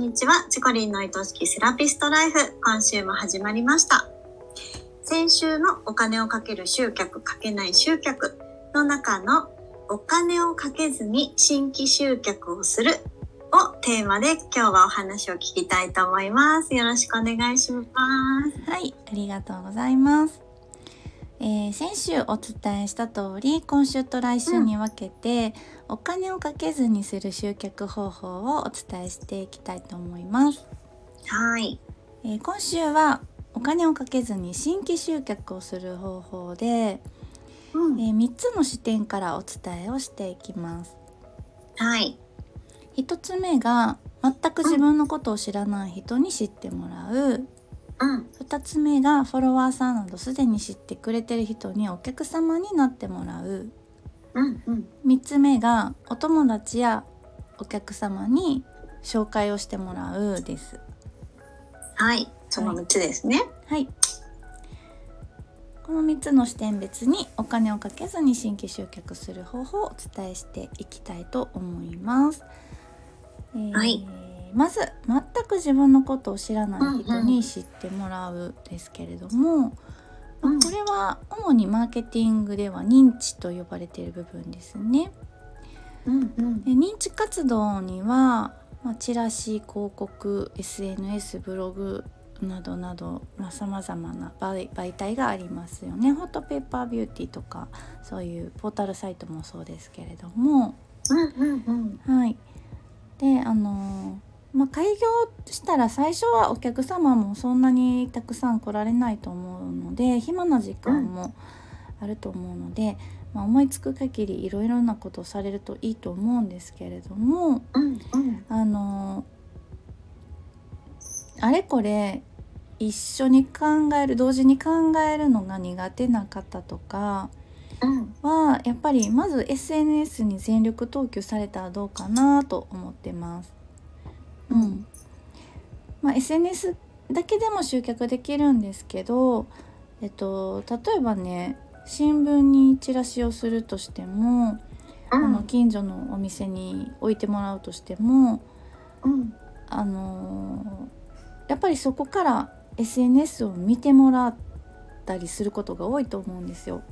んにちは。チコリンの愛しきセラピストライフ。今週も始まりました。先週のお金をかける集客、かけない集客の中のお金をかけずに新規集客をするをテーマで今日はお話を聞きたいと思います。よろしくお願いします。はい、ありがとうございます。えー先週お伝えした通り今週と来週に分けて、お金をかけずにする集客方法をお伝えしていきたいと思います、はい。えー今週はお金をかけずに新規集客をする方法で、うんえ3つの視点からお伝えをしていきますはい。1つ目が全く自分のことを知らない人に知ってもらううん。2つ目がフォロワーさんなどすでに知ってくれてる人にお客様になってもらううん。うん。3つ目がお友達やお客様に紹介をしてもらうですはい。その3つですね。はいこの3つの視点別にお金をかけずに新規集客する方法をお伝えしていきたいと思います、えーはいまず全く自分のことを知らない人に知ってもらうですけれども、うんこれは主にマーケティングでは認知と呼ばれている部分ですね。うん。うん。で認知活動には、まあ、チラシ広告 SNS ブログなどなどさまざ、まな媒媒体がありますよねホットペーパービューティーとかそういうポータルサイトもそうですけれどもうん。うん。うん。はいであのまあ、開業したら最初はお客様もそんなにたくさん来られないと思うので暇な時間もあると思うので、まあ、思いつく限りいろいろなことをされるといいと思うんですけれどもうん。うん。あのあれこれ一緒に考える同時に考えるのが苦手な方とかうん。はやっぱりまず SNS に全力投球されたらどうかなと思ってます。うんまあ、SNS だけでも集客できるんですけど、えっと、例えばね新聞にチラシをするとしても、あの近所のお店に置いてもらうとしても、うん。あのやっぱりそこから SNS を見てもらったりすることが多いと思うんですよ。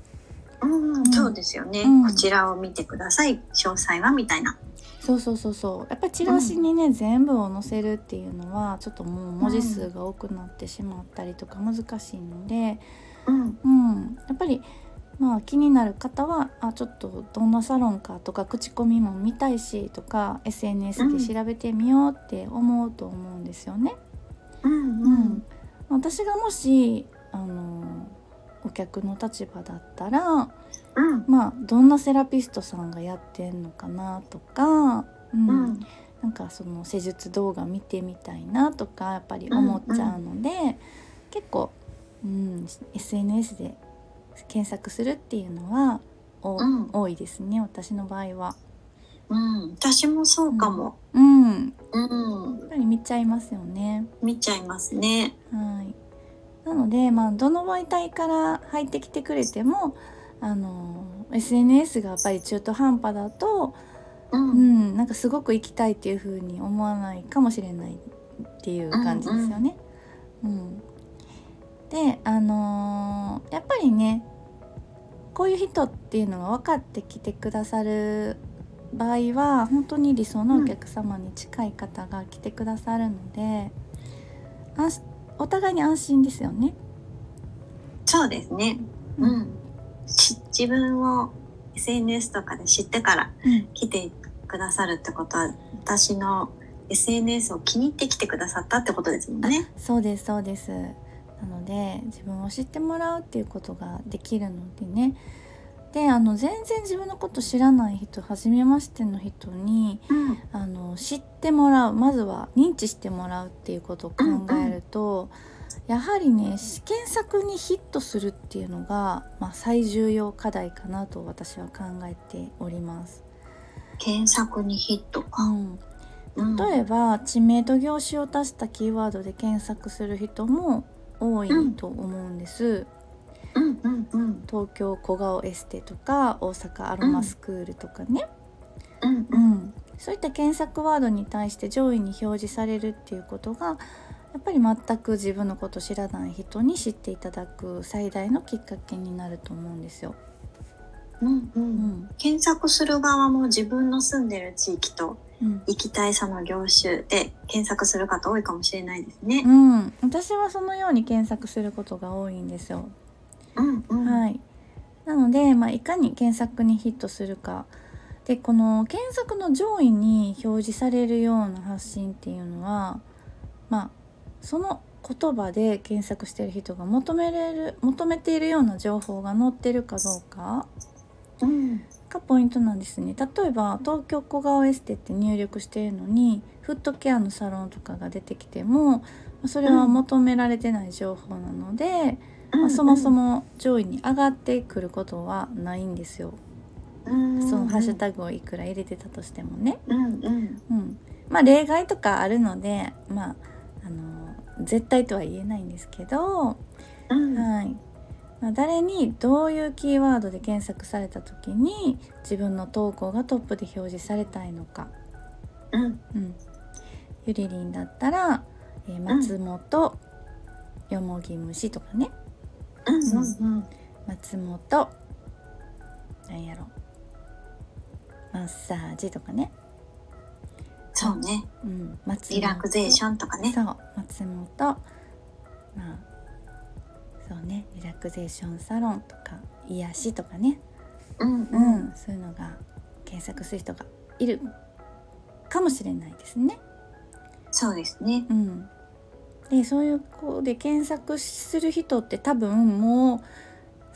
うん。そうですよね。うんこちらを見てください。詳細はみたいな。そうそうそうそうやっぱりチラシにね、全部を載せるっていうのはちょっともう文字数が多くなってしまったりとか難しいので、うん。うん、やっぱりまあ気になる方はあちょっとどんなサロンかとか口コミも見たいしとか SNS で調べてみようって思うと思うんですよね。うん。ううんん。私がもしあのお客の立場だったらうん。まあどんなセラピストさんがやってんのかなとか、うんうん。なんかその施術動画見てみたいなとかやっぱり思っちゃうので、結構、うん、SNS で検索するっていうのはおうん多いですね私の場合は。うん。私もそうかも。うん、うん。やっぱり見ちゃいますよね。見ちゃいますね。はい、なので、まあ、どの媒体から入ってきてくれてもあの SNS がやっぱり中途半端だと、う。うんん、なんかすごく行きたいっていう風に思わないかもしれないっていう感じですよね。うんであのーやっぱりねこういう人っていうのが分かってきてくださる場合は本当に理想のお客様に近い方が来てくださるので、安心お互いに安心ですよね。そうですね。うん。し自分を SNS とかで知ってからうん来てくださるってことは、私の SNS を気に入って来てくださったってことですもんね。そうですそうですなので自分を知ってもらうっていうことができるのでねであの全然自分のこと知らない人初めましての人にうん。あの知ってもらうまずは認知してもらうっていうことを考えると、やはりね検索にヒットするっていうのが、まあ、最重要課題かなと私は考えております。検索にヒットか。うんうん例えば知名度業種を足したキーワードで検索する人も多いと思うんです、うんうんうん東京小顔エステとか大阪アロマスクールとかね、うんうん。そういった検索ワードに対して上位に表示されるっていうことがやっぱり全く自分のこと知らない人に知っていただく最大のきっかけになると思うんですよ。うんう、うんん。検索する側も自分の住んでる地域とうん。行きたいその業種で検索する方多いかもしれないですね。うん、私はそのように検索することが多いんですよ。うんうん。はい、なので、まあ、いかに検索にヒットするか。でこの検索の上位に表示されるような発信っていうのは、まあ、その言葉で検索してる人が求めれる求めているような情報が載ってるかどうか。うん。がポイントなんですね。例えば東京小顔エステって入力しているのにフットケアのサロンとかが出てきてもまあそれは求められてない情報なので、まあ、そもそも上位に上がってくることはないんですよ。そのハッシュタグをいくら入れてたとしてもね。うんうん。うん、まあ例外とかあるのでまああの絶対とは言えないんですけど、うん。はい。まあ、誰にどういうキーワードで検索された時に自分の投稿がトップで表示されたいのか。うん。うん、ゆりりんだったら、えー松本、よもぎ虫とかねうんうん松本。なんやろ。マッサージとかね、そうね。うん、松リラクゼーションとかね。そう。松本。まあそうね。リラクゼーションサロンとか癒しとかね、うんううんん、そういうのが検索する人がいるかもしれないですね。そうですね。うん、でそういうこうで検索する人って多分もう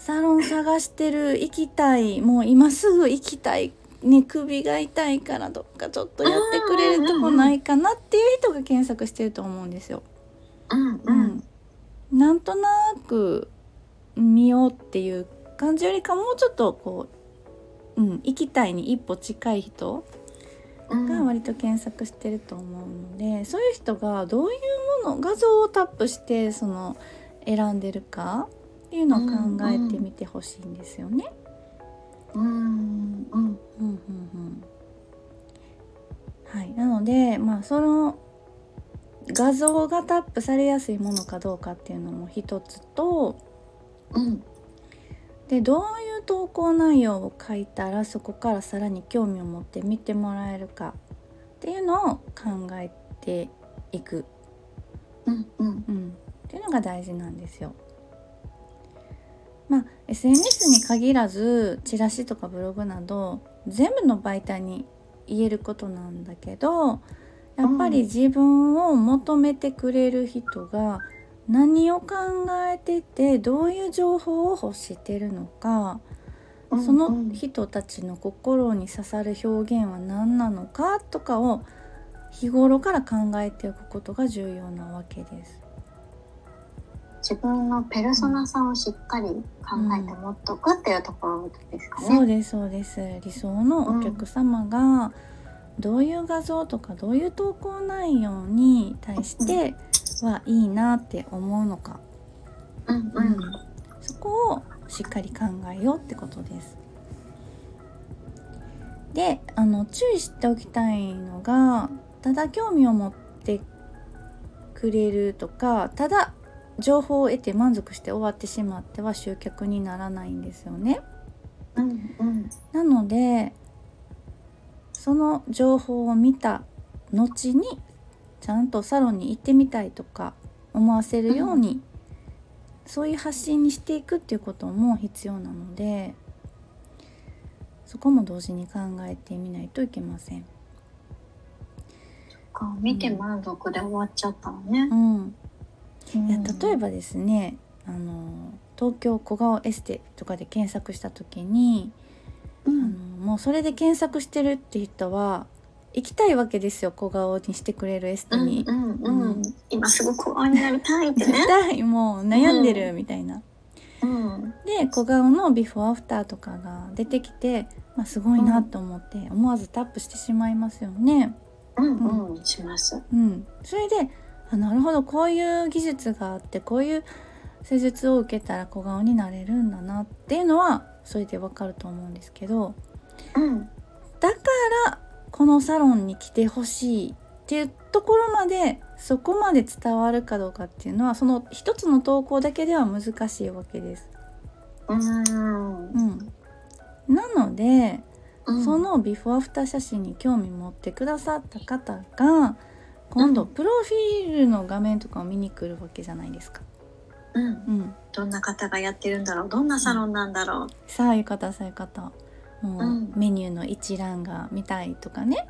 サロン探してる行きたいもう今すぐ行きたい、ね、首が痛いからどっかちょっとやってくれるとこないかなっていう人が検索してると思うんですよ。うんうんなんとなく見ようっていう感じよりかもうちょっとこう、うん、行きたいに一歩近い人うんが割と検索してると思うので、そういう人がどういうもの画像をタップしてその選んでるかっていうのを考えてみてほしいんですよね。うん。うん。うんうんうん。はい、なのでまあその画像がタップされやすいものかどうかっていうのも一つとうんでどういう投稿内容を書いたらそこからさらに興味を持って見てもらえるかっていうのを考えていく、うんうん。うん、っていうのが大事なんですよ。まあ SNS に限らずチラシとかブログなど全部の媒体に言えることなんだけどやっぱり自分を求めてくれる人が何を考えててどういう情報を欲してるのかうんその人たちの心に刺さる表現は何なのかとかを日頃から考えておくことが重要なわけです。自分のペルソナさをしっかり考えて持っとくっていうところですかね。そうですそうです理想のお客様がどういう画像とかどういう投稿内容に対してはい。いなって思うのか、うんうんそこをしっかり考えようってことです。であの注意しておきたいのがただ興味を持ってくれるとかただ情報を得て満足して終わってしまっては集客にならないんですよね。うんうん。なのでその情報を見た後にちゃんとサロンに行ってみたいとか思わせるように、そういう発信にしていくっていうことも必要なのでそこも同時に考えてみないといけません。こう見て満足で終わっちゃったのねう。ん、いやうん例えばですねあの東京小顔エステとかで検索した時にあのうんもうそれで検索してるって人は行きたいわけですよ小顔にしてくれるエステに。うんうんううんん、今すぐ小顔になりたいってね。た いもう悩んでるみたいな。うんで小顔のビフォーアフターとかが出てきて、まあ、すごいなと思って思わずタップしてしまいますよね。うんうんします。うん、それであなるほどこういう技術があってこういう施術を受けたら小顔になれるんだなっていうのはそれでわかると思うんですけどうんだからこのサロンに来てほしいっていうところまでそこまで伝わるかどうかっていうのはその一つの投稿だけでは難しいわけです。うん。うん、なので、うん。そのビフォーアフター写真に興味持ってくださった方が今度うんプロフィールの画面とかを見に来るわけじゃないですか。うん。うん、どんな方がやってるんだろう。どんなサロンなんだろう。さあいう方そういう方もう、うんメニューの一覧が見たいとかね、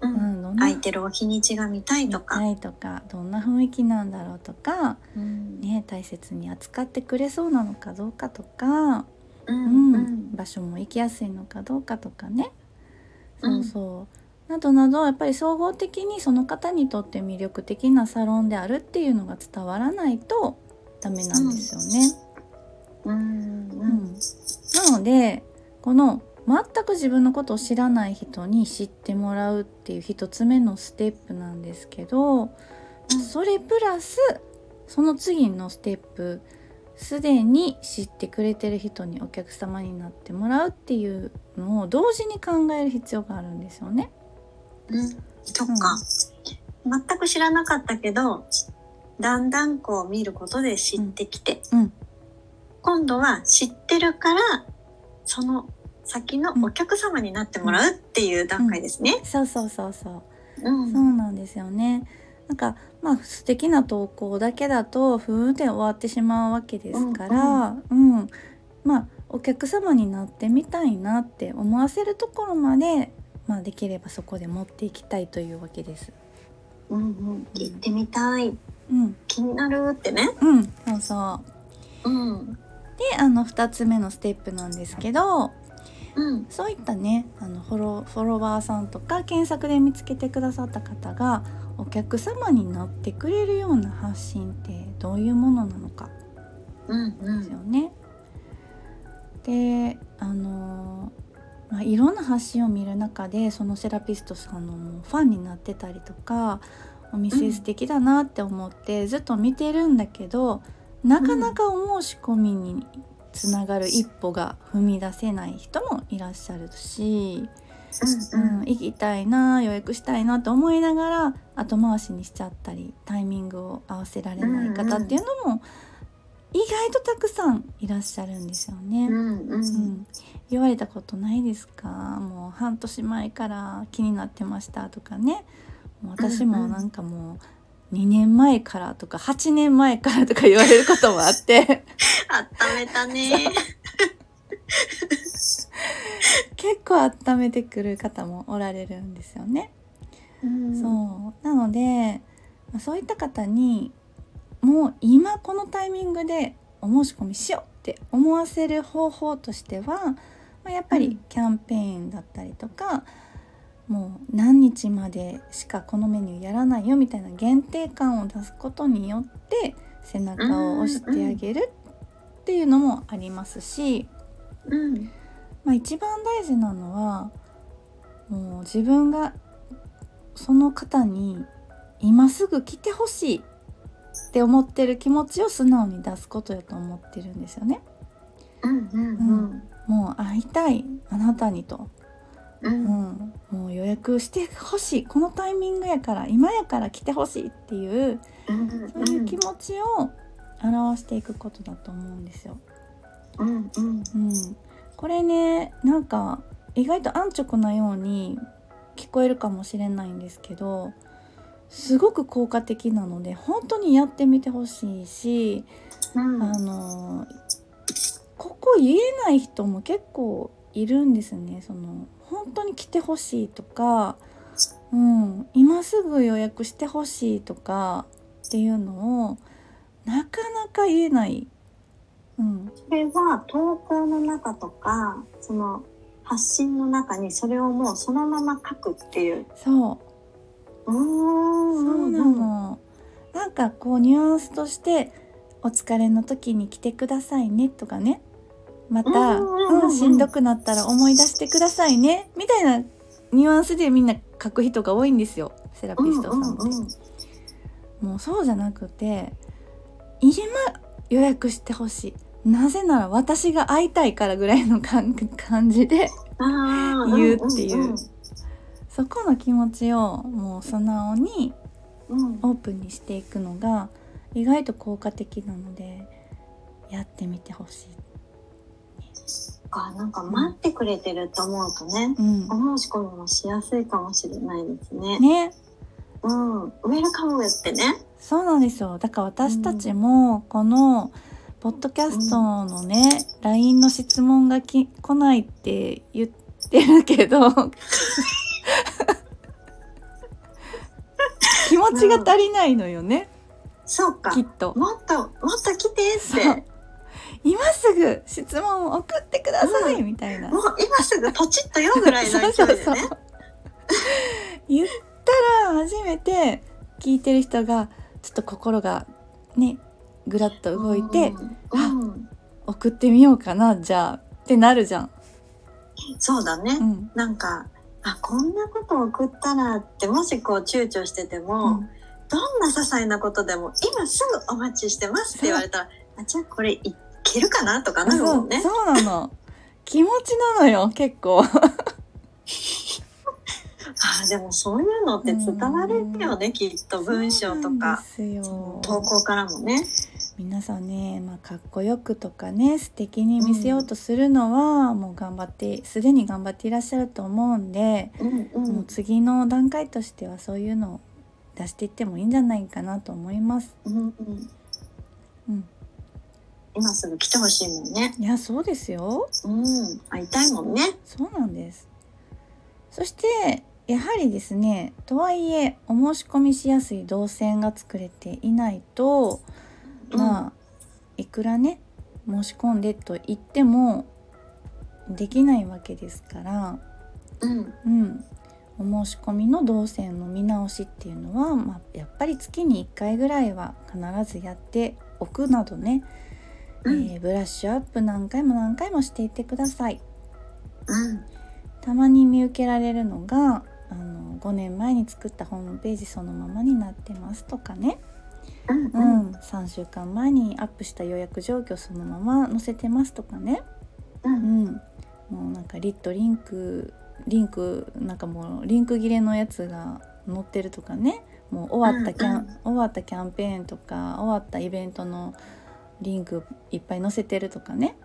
ううん。ん、どんな？空いてるお日にちが見たい見とか。たいとか。どんな雰囲気なんだろうとか、うん。ね、大切に扱ってくれそうなのかどうかとか、ううん。んうん。場所も行きやすいのかどうかとかね。うん。そうそう、などなどやっぱり総合的にその方にとって魅力的なサロンであるっていうのが伝わらないとダメなんですよね。うん。なのでこの全く自分のことを知らない人に知ってもらうっていう一つ目のステップなんですけど、それプラスその次のステップすでに知ってくれてる人にお客様になってもらうっていうのを同時に考える必要があるんですよね。うんそっか、全く知らなかったけどだんだんこう見ることで知ってきて、うん。今度は知ってるからその先のお客様になってもらうっていう段階ですね。そうそうそうそう。うん。そうなんですよね。なんかまあ素敵な投稿だけだとふーんで終わってしまうわけですから、うん。まあお客様になってみたいなって思わせるところまで、まあ、できればそこで持っていきたいというわけです。うんうん、行ってみたい。うん、気になるってね。うん、そうそう。うん。であの2つ目のステップなんですけどうんそういったねあのフォロフォロワーさんとか検索で見つけてくださった方がお客様になってくれるような発信ってどういうものなのかうんうですよんね。であのまあ、いろんな発信を見る中でそのセラピストさんのファンになってたりとかお店素敵だなって思ってずっと見てるんだけど、なかなかお申し込みにつながる一歩が踏み出せない人もいらっしゃるし、ううん。ん、行きたいな予約したいなと思いながら後回しにしちゃったりタイミングを合わせられない方っていうのも意外とたくさんいらっしゃるんですよね。うんううん。ん、言われたことないですか？もう半年前から気になってましたとかね。私もなんかもう2年前からとか8年前からとか言われることもあって。あっためたね。結構温めてくる方もおられるんですよね。うん。そう。なのでまあそういった方にもう今このタイミングでお申し込みしようって思わせる方法としては、まあ、やっぱりうん。キャンペーンだったりとか、もう何日までしかこのメニューやらないよみたいな限定感を出すことによって背中を押してあげるっていうのもありますし、うんまあ、一番大事なのはもう自分がその方に今すぐ来てほしいって思ってる気持ちを素直に出すことやと思ってるんですよね。うん。うん。もう会いたいあなたにと、ううん。ん、もう予約してほしい。このタイミングやから今やから来てほしいっていううん。そういう気持ちを表していくことだと思うんですよ。うんうん。うん、これねなんか意外と安直なように聞こえるかもしれないんですけどすごく効果的なので本当にやってみてほしいし、うん。あのここ言えない人も結構いるんですねその本当に来てほしいとか、うん、今すぐ予約してほしいとかっていうのをなかなか言えない。うん、それは投稿の中とかその発信の中にそれをもうそのまま書くっていう。そううーんそうなの。なんかこうニュアンスとして「お疲れの時に来てくださいね」とかねまた、うんしんどくなったら思い出してくださいね」みたいなニュアンスでみんな書く人が多いんですよ。セラピストさんって。もうそうじゃなくて今予約してほしい。なぜなら私が会いたいからぐらいの感感じで言うっていう。んんん。そこの気持ちをもう素直にうん。オープンにしていくのが意外と効果的なのでやってみてほしい。あなんか待ってくれてると思うとね、うん、お申し込みもしやすいかもしれないですね。ねうん、ウェルカムってね。そうなんですよだから私たちもこのポッドキャストのね、LINE の質問がき来ないって言ってるけど 気持ちが足りないのよね、そうか。きっと。もっと、もっと来てって。今すぐ質問を送ってくださいみたいな。もう今すぐポチッとよぐらいの勢いでね。そうそうそう言ったら初めて聞いてる人がちょっと心がねぐらっと動いて、うんうん送ってみようかなじゃあってなるじゃん。そうだね。うんなんか、あ、こんなこと送ったらって、もしこう躊躇してても、うんどんな些細なことでも、今すぐお待ちしてますって言われたら、あ、じゃあこれいけるかなとかなるもんね。そうそうなの気持ちなのよ結構。あ、でもそういうのって伝わるよね、きっと文章とか投稿からもね。皆さんね、まあ、かっこよくとかね素敵に見せようとするのは、もう頑張ってすでに頑張っていらっしゃると思うんで、うんう。もうん次の段階としてはそういうのを出していってもいいんじゃないかなと思います。うんうんうん、今すぐ来てほしいもんね。いやそうですようん。会いたいもんね。そうなんですそしてやはりですねとはいえお申し込みしやすい動線が作れていないと、まあいくらね申し込んでと言ってもできないわけですから、うん。うん、お申し込みの動線の見直しっていうのは、まあ、やっぱり月に1回ぐらいは必ずやっておくなどね、うん。えーブラッシュアップ何回も何回もしていってください。うん。たまに見受けられるのがあの5年前に作ったホームページそのままになってますとかね、うん。ううん。ん、3週間前にアップした予約状況そのまま載せてますとかね、う。うんん、もうなんかリットリンクリンクなんかもうリンク切れのやつが載ってるとかねもう終わったキャン、うん終わったキャンペーンとか終わったイベントのリンクいっぱい載せてるとかね。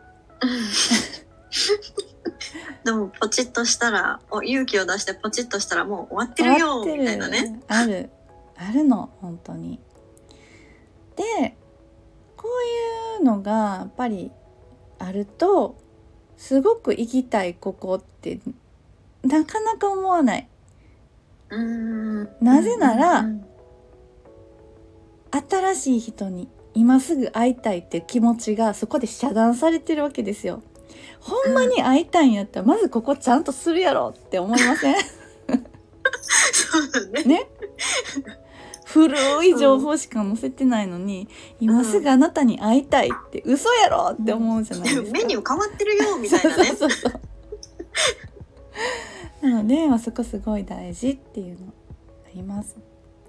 でもポチッとしたらお勇気を出してポチッとしたらもう終わってるよみたいなね。ある。あるの本当に。でこういうのがやっぱりあるとすごく行きたいここってなかなか思わない。うん。なぜならうん。新しい人に今すぐ会いたいっていう気持ちがそこで遮断されてるわけですよほんまに会いたいんやったらまずここちゃんとするやろって思いません？そうだね。ね？古い情報しか載せてないのに、今すぐあなたに会いたいって嘘やろって思うじゃないですか。メニュー変わってるよみたいなね。そうそうそうなので、まあ、そこすごい大事っていうのあります。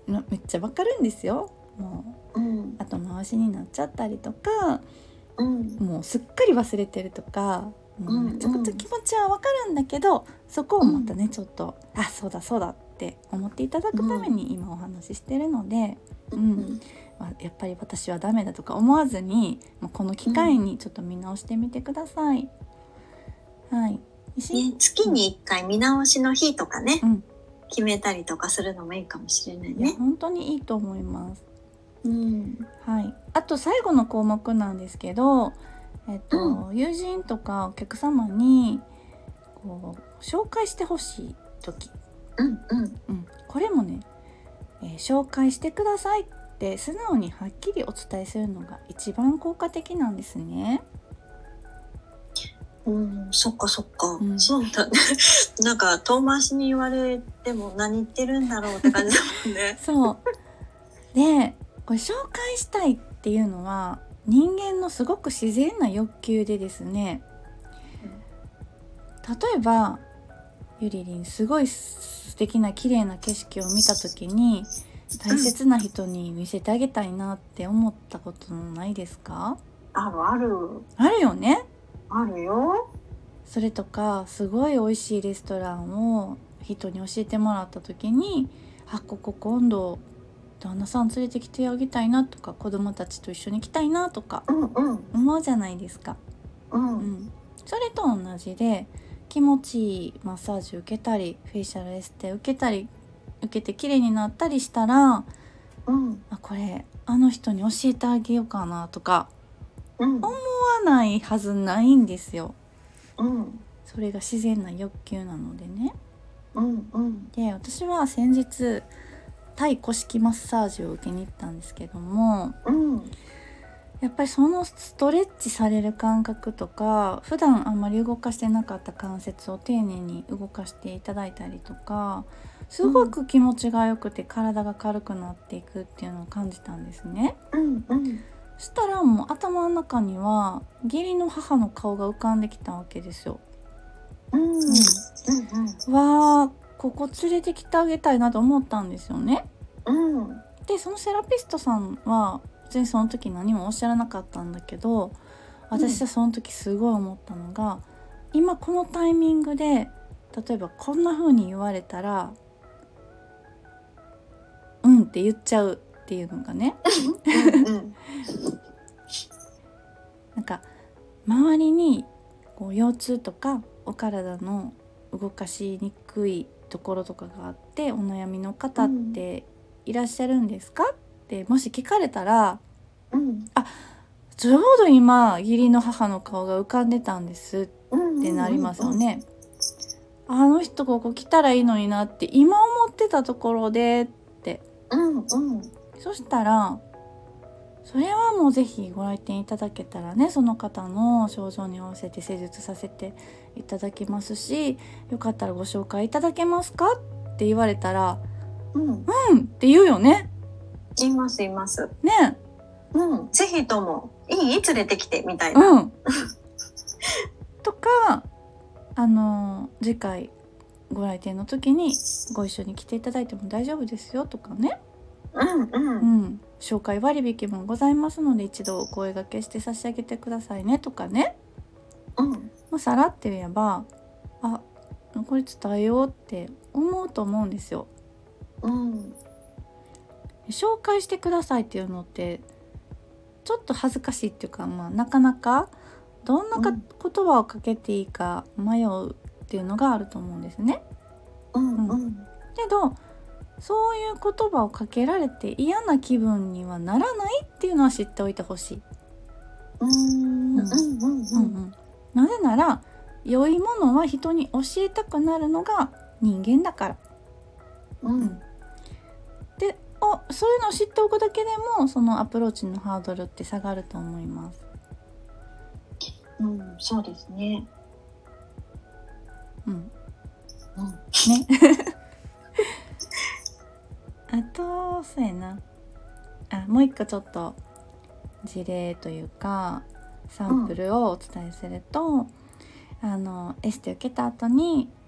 まめっちゃわかるんですよ。もううん後回しになっちゃったりとかうん。もうすっかり忘れてるとかもううんめちゃくちゃ気持ちはわかるんだけど、そこをまたねちょっとあそうだそうだって思っていただくために今お話ししてるので、うん。まあやっぱり私はダメだとか思わずにもうこの機会にちょっと見直してみてください。はい。しね、月に1回見直しの日とかね、うん。決めたりとかするのもいいかもしれないいやね。本当にいいと思います。うんはい。あと最後の項目なんですけど、えっと、友人とかお客様にこう紹介してほしい時、うんうんうん、これもね、えー紹介してくださいって素直にはっきりお伝えするのが一番効果的なんですね。うん、そっかそっか、うんそうだね。なんか遠回しに言われても何言ってるんだろうって感じだもんね。そう。で、これ紹介したいっていうのは人間のすごく自然な欲求でですね。例えばゆりりんすごい素敵な綺麗な景色を見た時に大切な人に見せてあげたいなって思ったことないですか？あるあるあるよねあるよ。それとかすごい美味しいレストランを人に教えてもらった時にあここ今度旦那さん連れてきてあげたいなとか子供たちと一緒に行きたいなとか思うじゃないですか。ううんん、それと同じで気持ちいいマッサージ受けたりフェイシャルエステ受けたり受けて綺麗になったりしたらうん。あこれあの人に教えてあげようかなとかうん。思わないはずないんですよ。うん。それが自然な欲求なのでね。うんうん。で私は先日タイ古式マッサージを受けに行ったんですけどもうんやっぱりそのストレッチされる感覚とか普段あんまり動かしてなかった関節を丁寧に動かしていただいたりとかすごく気持ちが良くて体が軽くなっていくっていうのを感じたんですね。うんうんそしたらもう頭の中には義理の母の顔が浮かんできたわけですよ。うんうんわあここ連れてきてあげたいなと思ったんですよね。うん。でそのセラピストさんは別にその時何もおっしゃらなかったんだけど私はその時すごい思ったのが、今このタイミングで例えばこんな風に言われたら「うん」って言っちゃうっていうのがね。うんなんか周りにこう腰痛とかお体の動かしにくいところとかがあってお悩みの方っていらっしゃるんですか？ってもし聞かれたらうんちょうど今義理の母の顔が浮かんでたんですうんってなりますよね。あの人ここ来たらいいのになって今思ってたところでって。うんうん。そしたらそれはもうぜひご来店いただけたらねその方の症状に合わせて施術させていただきますしよかったらご紹介いただけますか？って言われたらうん。うんって言うよね。いますいます。ね。うんぜひともいい連れてきてみたいな。うん。とかあの次回ご来店の時にご一緒に来ていただいても大丈夫ですよとかね、うんううん。ん、紹介割引もございますので一度お声掛けして差し上げてくださいねとかね。うん。もうさらって言えばあこれ伝えようって思うと思うんですよ。うん。紹介してくださいっていうのってちょっと恥ずかしいっていうか、まあ、なかなかどんなか、うん言葉をかけていいか迷うっていうのがあると思うんですね。うんうん。けどそういう言葉をかけられて嫌な気分にはならないっていうのは知っておいてほしい。うん。うん。うんうんうん。なぜなら良いものは人に教えたくなるのが人間だから。うんであそういうのを知っておくだけでもそのアプローチのハードルって下がると思います。うんそうですね。うん、うん。ね。あとそうやな。あもう一個ちょっと事例というかサンプルをお伝えすると、あのエステ受けた後に「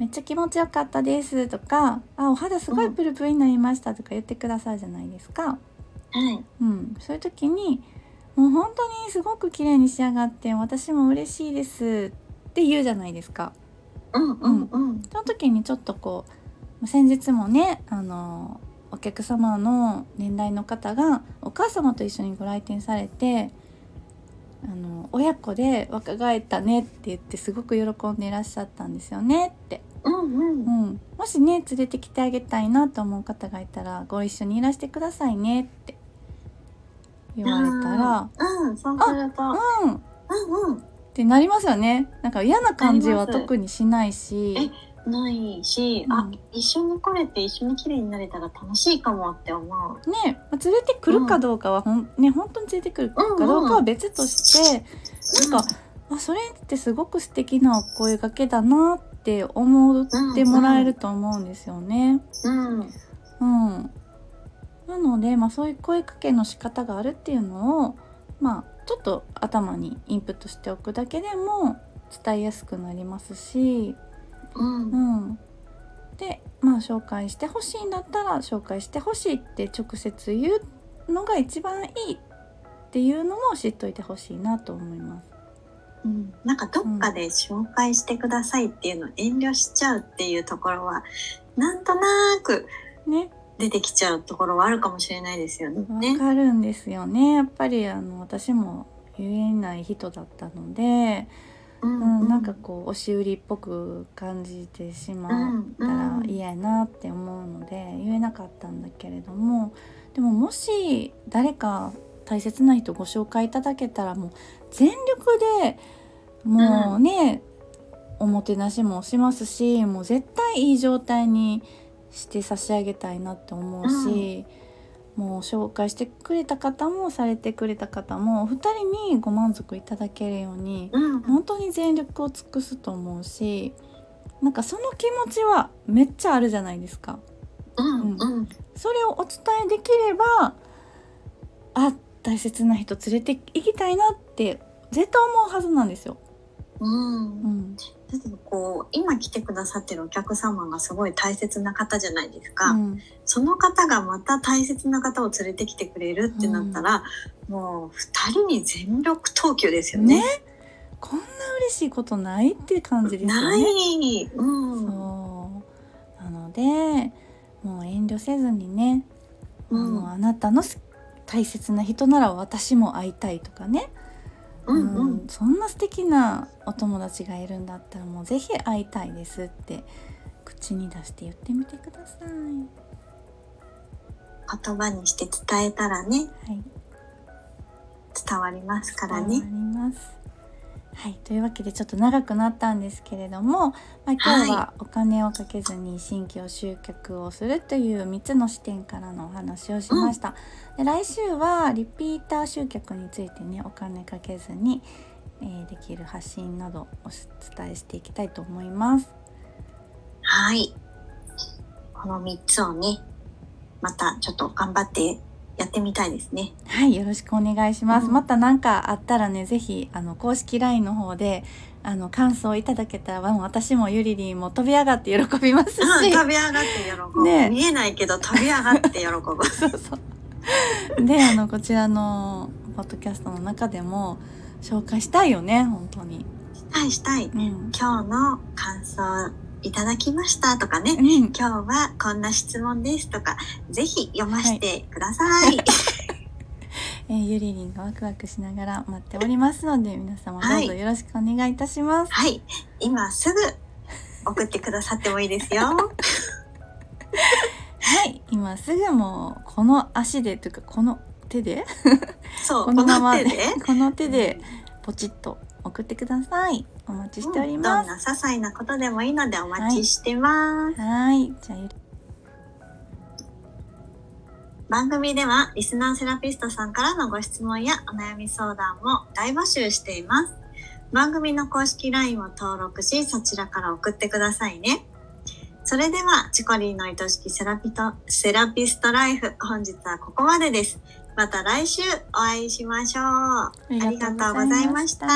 めっちゃ気持ちよかったです」とか「あお肌すごいプルプルになりました」とか言ってくださるじゃないですか。はい。うん、そういう時に「もう本当にすごく綺麗に仕上がって私も嬉しいです」って言うじゃないですか。うんうん。うん。その時にちょっとこう先日もねあのお客様の年代の方がお母様と一緒にご来店されてあの親子で若返ったねって言ってすごく喜んでいらっしゃったんですよねって、うんうん。うん、もしね連れてきてあげたいなと思う方がいたらご一緒にいらしてくださいねって言われたらうんそうするとうん。っうんうん。てなりますよね。なんか嫌な感じは特にしないし。ないし、うん。あ一緒に来れて一緒に綺麗になれたら楽しいかもって思う。ね、まあ連れてくるかどうかはほん、ね本当に連れてくるかどうかは別として、なんか、あそれってすごく素敵なお声掛けだなって思ってもらえると思うんですよね。うん。うん、なので、まあ、そういう声かけの仕方があるっていうのを、まあ、ちょっと頭にインプットしておくだけでも伝えやすくなりますし、うん。うん、でまあ紹介してほしいんだったら紹介してほしいって直接言うのが一番いいっていうのも知っといてほしいなと思います。うん、なんかどっかで紹介してくださいっていうのを遠慮しちゃうっていうところは、なんとなくね。出てきちゃうところはあるかもしれないですよわね。かるんですよね。やっぱりあの私も言えない人だったので、ううん。なんかこう押し売りっぽく感じてしまったら嫌やなって思うので言えなかったんだけれどもでももし誰か大切な人ご紹介いただけたらもう全力でもうね、おもてなしもしますしもう絶対いい状態にして差し上げたいなって思うし、もう紹介してくれた方もされてくれた方もお二人にご満足いただけるようにうん、本当に全力を尽くすと思うしなんかその気持ちはめっちゃあるじゃないですか。うん、うん、それをお伝えできればあ大切な人連れて行きたいなって絶対思うはずなんですよ。うん。う。ん。例えばこう今来てくださってるお客様がすごい大切な方じゃないですか、うん。その方がまた大切な方を連れてきてくれるってなったら、もう二人に全力投球ですよね。ね。こんな嬉しいことないって感じですよなね。い、うん、そう。なのでもう遠慮せずにね、うん。もうあなたの大切な人なら私も会いたいとかね、うん、うんうんそんな素敵なお友達がいるんだったらもうぜひ会いたいですって口に出して言ってみてください。言葉にして伝えたらね、はい、伝わりますから伝わね。ります。はい、というわけでちょっと長くなったんですけれども、まあ、今日はお金をかけずに新規を集客をするという3つの視点からのお話をしました。で来週はリピーター集客についてねお金かけずに、えーできる発信などをお伝えしていきたいと思います。はい。この三つをね、またちょっと頑張ってやってみたいですね。はい、よろしくお願いします。うんまた何かあったらね、ぜひあの公式 LINE の方であの感想いただけたら、私もゆりりんも飛び上がって喜びますし、うん飛び上がって喜ぶ。ね見えないけど飛び上がって喜ぶ。そうそう。で、あのこちらのポッドキャストの中でも紹介したいよね、本当に。したいしたい。うん。今日の感想いただきましたとかね。うん、今日はこんな質問ですとか、ぜひ読ませてください。えーゆりりんがワクワクしながら待っておりますので、皆様どうぞはいよろしくお願いいたします。はい。今すぐ送ってくださってもいいですよ。はい、今すぐもうこの足でというかこの手で？そう、このままで？この手でポチッと送ってください。お待ちしております。んな些細なことでもいいのでお待ちしてます。はい、じゃあゆり番組ではリスナーセラピストさんからのご質問やお悩み相談を大募集しています。番組の公式 LINE を登録し、そちらから送ってくださいね。それでは、チコリンの愛しきセラピトセラピストライフ、本日はここまでです。また来週お会いしましょう。あありりがとうございました。